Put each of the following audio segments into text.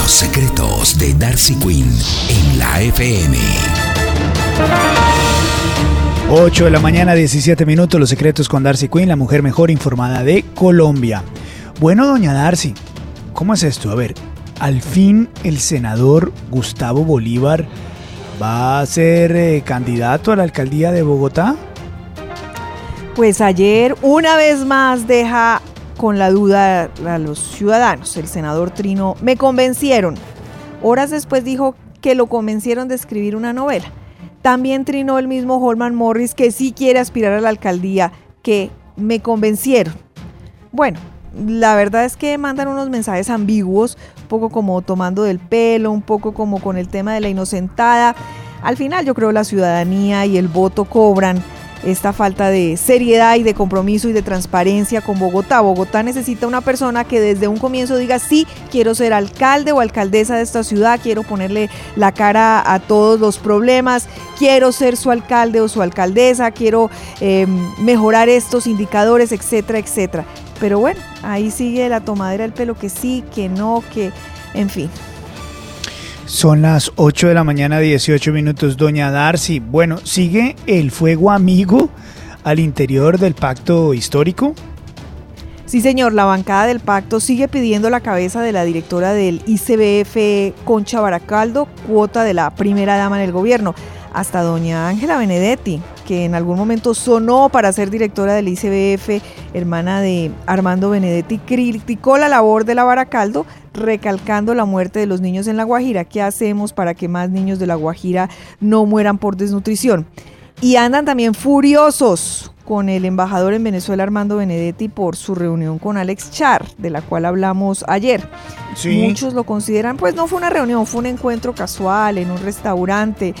Los secretos de Darcy Quinn en la FM. 8 de la mañana, 17 minutos, los secretos con Darcy Quinn, la mujer mejor informada de Colombia. Bueno, doña Darcy, ¿cómo es esto? A ver, al fin el senador Gustavo Bolívar va a ser eh, candidato a la alcaldía de Bogotá. Pues ayer una vez más deja con la duda a los ciudadanos. El senador Trino me convencieron. Horas después dijo que lo convencieron de escribir una novela. También trinó el mismo Holman Morris que sí quiere aspirar a la alcaldía, que me convencieron. Bueno, la verdad es que mandan unos mensajes ambiguos, un poco como tomando del pelo, un poco como con el tema de la inocentada. Al final yo creo la ciudadanía y el voto cobran esta falta de seriedad y de compromiso y de transparencia con Bogotá. Bogotá necesita una persona que desde un comienzo diga, sí, quiero ser alcalde o alcaldesa de esta ciudad, quiero ponerle la cara a todos los problemas, quiero ser su alcalde o su alcaldesa, quiero eh, mejorar estos indicadores, etcétera, etcétera. Pero bueno, ahí sigue la tomadera del pelo que sí, que no, que, en fin. Son las 8 de la mañana, 18 minutos. Doña Darcy, bueno, ¿sigue el fuego amigo al interior del pacto histórico? Sí, señor, la bancada del pacto sigue pidiendo la cabeza de la directora del ICBF, Concha Baracaldo, cuota de la primera dama en el gobierno. Hasta doña Ángela Benedetti, que en algún momento sonó para ser directora del ICBF, hermana de Armando Benedetti, criticó la labor de la Baracaldo, recalcando la muerte de los niños en La Guajira. ¿Qué hacemos para que más niños de La Guajira no mueran por desnutrición? Y andan también furiosos con el embajador en Venezuela Armando Benedetti por su reunión con Alex Char, de la cual hablamos ayer. Muchos lo consideran, pues no fue una reunión, fue un encuentro casual en un restaurante.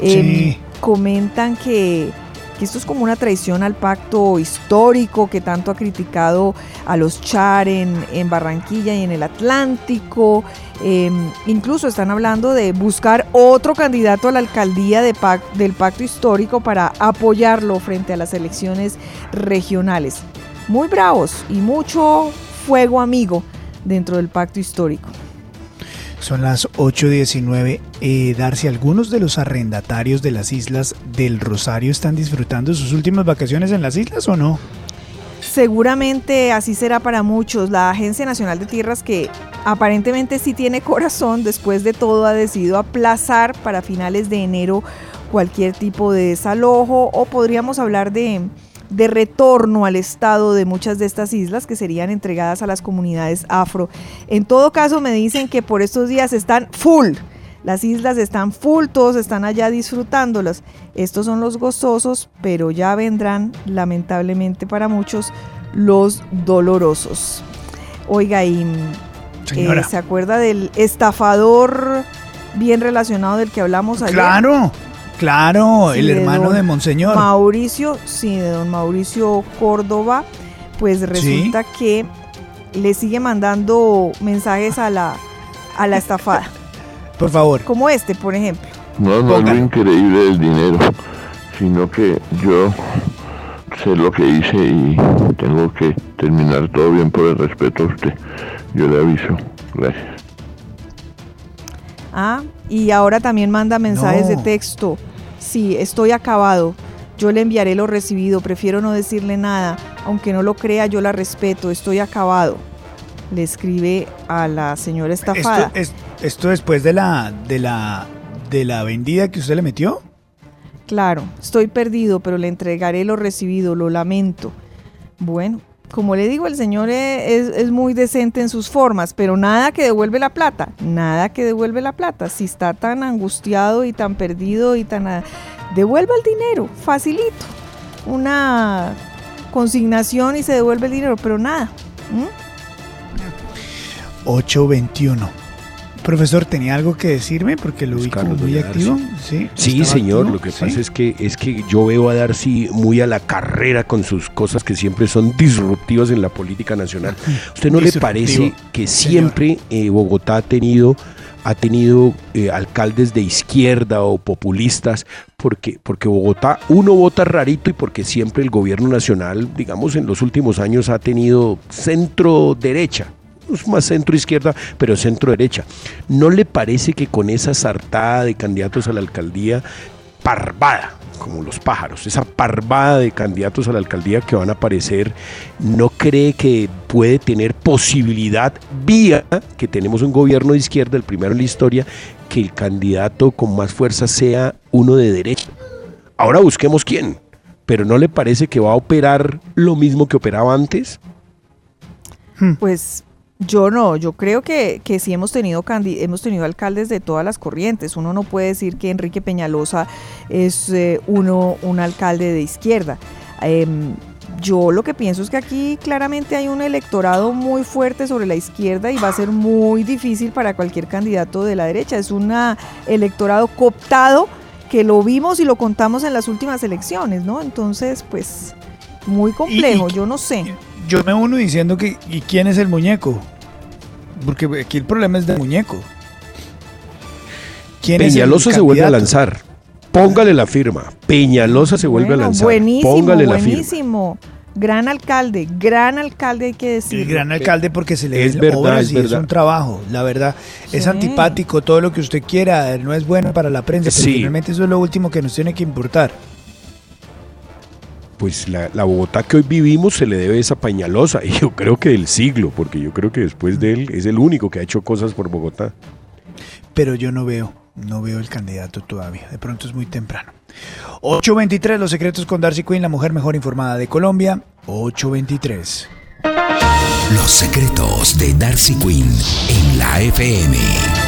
Em, comentan que que esto es como una traición al pacto histórico que tanto ha criticado a los Char en, Barranquilla y en el Atlántico. Em, incluso están hablando de buscar otro candidato a la alcaldía de del pacto histórico para apoyarlo frente a las elecciones regionales. Muy bravos y mucho fuego amigo dentro del pacto histórico. Son las 8.19. Eh, Darcy, ¿algunos de los arrendatarios de las islas del Rosario están disfrutando sus últimas vacaciones en las islas o no? Seguramente así será para muchos. La Agencia Nacional de Tierras, que aparentemente sí tiene corazón, después de todo ha decidido aplazar para finales de enero cualquier tipo de desalojo o podríamos hablar de de retorno al estado de muchas de estas islas que serían entregadas a las comunidades afro. En todo caso, me dicen que por estos días están full. Las islas están full, todos están allá disfrutándolas. Estos son los gozosos, pero ya vendrán, lamentablemente para muchos, los dolorosos. Oiga, y eh, ¿se acuerda del estafador bien relacionado del que hablamos ayer? Claro, Claro, el hermano de, Monseñor. Mauricio, sí, de don Mauricio Córdoba, pues resulta que le sigue mandando mensajes a la, a la estafada. Por favor. Como este, por ejemplo. No, no es lo increíble del dinero, sino que yo sé lo que hice y tengo que terminar todo bien por el respeto a usted. Yo le aviso. Gracias. Ah, y ahora también manda mensajes de texto Sí, estoy acabado. Yo le enviaré lo recibido, prefiero no decirle nada. Aunque no lo crea, yo la respeto, estoy acabado. le escribe a la señora estafada. Esto, es, esto después de la, de la de la vendida que usted le metió. Claro, estoy perdido, pero le entregaré lo recibido, lo lamento. Bueno, como le digo, el señor es, es, muy decente en sus formas, pero nada que devuelve la plata, nada que devuelve la plata. Si está tan angustiado y tan perdido y tan... Devuelva el dinero, facilito. Una consignación y se devuelve el dinero, pero nada. 821. Profesor, ¿tenía algo que decirme? Porque lo vi como muy activo. Sí, sí señor. Lo que pasa es que es que yo veo a Darcy muy a la carrera con sus cosas que siempre son disruptivas en la política nacional. ¿Usted no le parece que siempre eh, Bogotá ha tenido ha tenido eh, alcaldes de izquierda o populistas, porque, porque Bogotá, uno vota rarito y porque siempre el gobierno nacional, digamos, en los últimos años ha tenido centro derecha más centro izquierda, pero centro derecha. ¿No le parece que con esa sartada de candidatos a la alcaldía, parvada, como los pájaros, esa parvada de candidatos a la alcaldía que van a aparecer, ¿no cree que puede tener posibilidad, vía que tenemos un gobierno de izquierda, el primero en la historia, que el candidato con más fuerza sea uno de derecha? Ahora busquemos quién, pero ¿no le parece que va a operar lo mismo que operaba antes? Pues yo no, yo creo que, que sí hemos tenido, hemos tenido alcaldes de todas las corrientes. Uno no puede decir que Enrique Peñalosa es eh, uno, un alcalde de izquierda. Em, yo lo que pienso es que aquí claramente hay un electorado muy fuerte sobre la izquierda y va a ser muy difícil para cualquier candidato de la derecha. Es un electorado cooptado que lo vimos y lo contamos en las últimas elecciones, ¿no? Entonces, pues, muy complejo, yo no sé yo me uno diciendo que ¿y quién es el muñeco? Porque aquí el problema es del muñeco. Peñalosa se vuelve a lanzar. Póngale la firma. Peñalosa se vuelve a lanzar. Buenísimo, Póngale la buenísimo. Gran alcalde, gran alcalde hay que decir. El gran alcalde porque se le es verdad, es, es un trabajo, la verdad. Es antipático, todo lo que usted quiera, no es bueno para la prensa, pero finalmente eso es lo último que nos tiene que importar pues la, Bogotá que hoy vivimos se le debe esa pañalosa, y yo creo que del siglo, porque yo creo que después de él es el único que ha hecho cosas por Bogotá. Pero yo no veo, no veo el candidato todavía, de pronto es muy temprano. 823, los secretos con Darcy Quinn, la mujer mejor informada de Colombia, 823. Los secretos de Darcy Quinn en la FM.